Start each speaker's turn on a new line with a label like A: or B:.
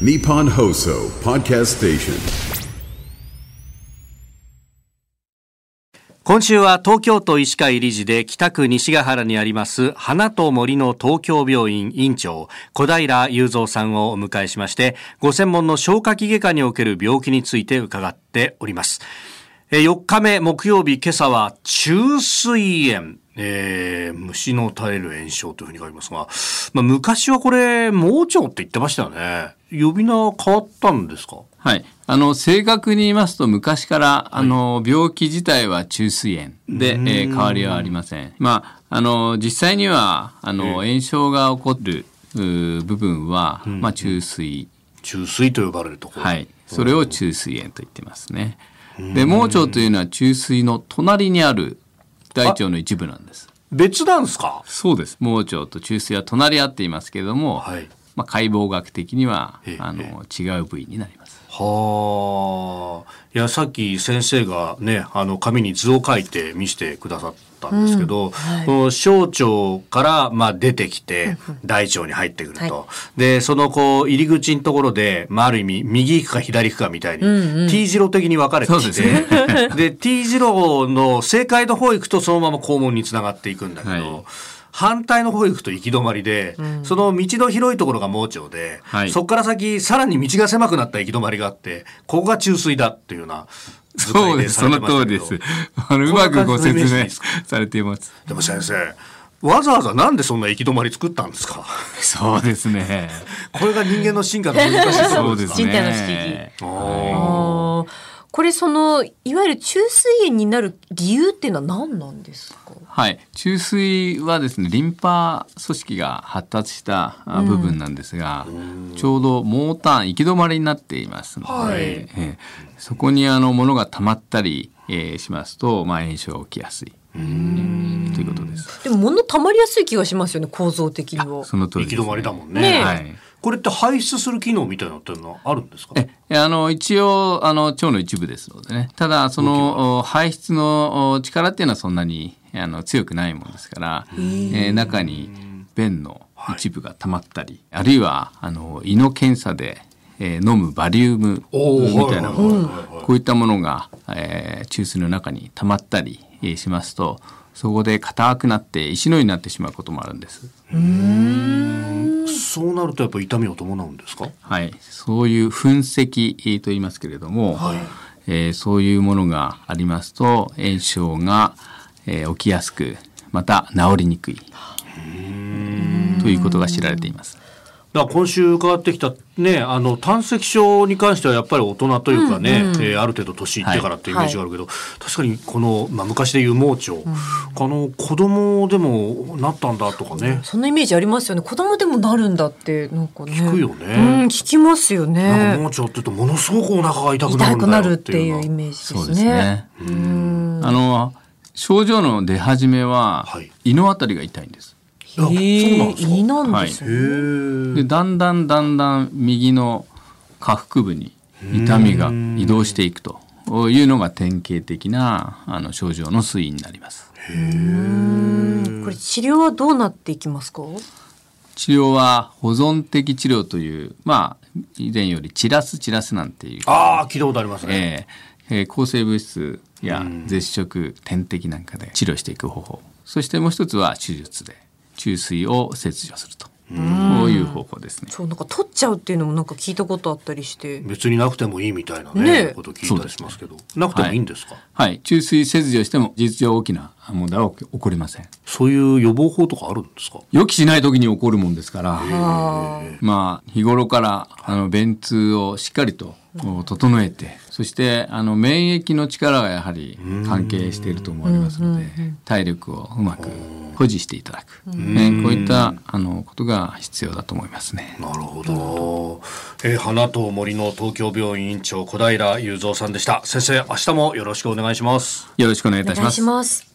A: Nippon Hoso Podcast Station.
B: 今週は東京都医師会理事で北区西ヶ原にあります花と森の東京病院院長小平雄三さんをお迎えしましてご専門の消化器外科における病気について伺っております。4日目木曜日今朝は虫垂炎。えー虫の垂れる炎症というふうに書いてますが、まあ、昔はこれ盲腸って言ってましたよね。呼び名変わったんですか？
C: はい。あの、正確に言いますと、昔から、あの、病気自体は虫垂炎で、えー変わりはありません。まあ、あの、実際には、あの、炎症が起こる部分は、まあ、虫垂。
B: 虫垂と呼ばれるところ
C: はい。それを虫垂炎と言ってますね。で、盲腸というのは虫垂の隣にある大腸の一部なんです。
B: 別なんですか？
C: そうです。盲腸と虫垂は隣り合っていますけれども、
B: はい
C: まあ、解剖学的には
B: ええ、
C: あの、違う部位になります。
B: はあ。いや、さっき先生がね、あの、紙に図を書いて見せてくださったんですけど、この小腸から、まあ、出てきて、大腸に入ってくると。で、その、こう、入り口のところで、まあ、ある意味、右行くか左行くかみたいに、T 字路的に分かれてて、
C: ね。
B: で T 字路の正解の方行くと、そのまま肛門につながっていくんだけど、
C: はい
B: 反対の方行くと行き止まりで、その道の広いところが盲腸で、
C: はい。
B: そこから先さらに道が狭くなった行き止まりがあってここが中水だっていうような
C: そうです、その通りです。あの、うまくご説明されています。
B: でも先生わざわざなんでそんな行き止まり作ったんですか？
C: そうですね。
B: これが人間の進化の難しいとこ
C: そうですす
B: ろでか
D: 人体の
C: ね。
B: あ
D: あーこれそのいわゆる虫垂炎になる理由っていうのは何なんですか？
C: はい。中水はですね、リンパ組織が発達したあ部分なんですが、ちょうど毛端、行き止まりになっていますので、
B: はい。
C: ええそこにあの、物が溜まったり、えーしますと、まあ、炎症が起きやすい。ということです。
D: でも物溜まりやすい気がしますよね構造的には。
C: その通りです、
B: 行き止まりだもんね。
D: ねえ。
C: はい。
B: これって排出する機能みたいなのっていうのはあるんですか？
C: ええあの一応あの腸の一部ですのでね。ただそのお排出のお力っていうのはそんなにあの強くないものですから、えー中に便の一部が溜まったり、あるいはあの胃の検査で、えー飲むバリウムみたいなもの、
B: はいはいはいはい
C: こういったものが、えー中枢の中に溜まったり、えーしますとそこで硬くなって石のようになってしまうこともあるんです。
B: そうなるとやっぱ痛みを伴うんですか？
C: はい、そういう噴石えーと言いますけれども、えーそういうものがありますと炎症が、えー起きやすくまた治りにくい。ということが知られています。
B: だから今週伺ってきたねあの胆石症に関してはやっぱり大人というかね、えーある程度年いってからっていうイメージがあるけど、確かにこの、まあ、昔でいう盲腸、あの子供でもなったんだとかね、
D: そんなイメージありますよね。子供でもなるんだってなんかね。
B: 聞くよね。
D: うん聞きますよね。
B: 盲腸って言うとものすごくお腹が痛くなるんだ
D: 痛くなるっ
B: よってていう
D: イメージですね。
C: そうですね。あの症状の出始めは、
B: はい。
C: 胃のあたりが痛いんです。
B: あそうなんですか。
D: 胃なんです
B: へ
D: ね、
B: ー
C: でだんだんだんだん右の下腹部に痛みが移動していくというのが典型的なあの症状の推移になります。
D: これ治療はどうなっていきますか？
C: 治療は保存的治療というまあ以前より散らす散らすなんていう、
B: ああ聞いたことありますね、
C: えーえー抗生物質や絶食点滴なんかで治療していく方法。そしてもう一つは手術で注水を切除すると。こういう方法ですね。
D: そうなんか取っちゃうっていうのもなんか聞いたことあったりして。
B: 別になくてもいいみたいなね
D: ね。え
B: こと聞いたりしますけど。なくてもいいんですか、
C: はい、注水切除しても事実上大きな問題は起こりません。
B: そういう予防法とかあるんですか？
C: 予期しない時に起こるもんですから、
D: あ。
C: まあ日頃からあの便通をしっかりと整えて、そしてあの免疫の力がやはり関係していると思われますので、体力をうまく保持していただく、ねこういったあのことが必要だと思いますね。
B: なるほど、えー花と森の東京病院院長小平雄三さんでした。先生明日もよろしくお願いします。
C: よろしくお願い
D: い
C: たします。
D: します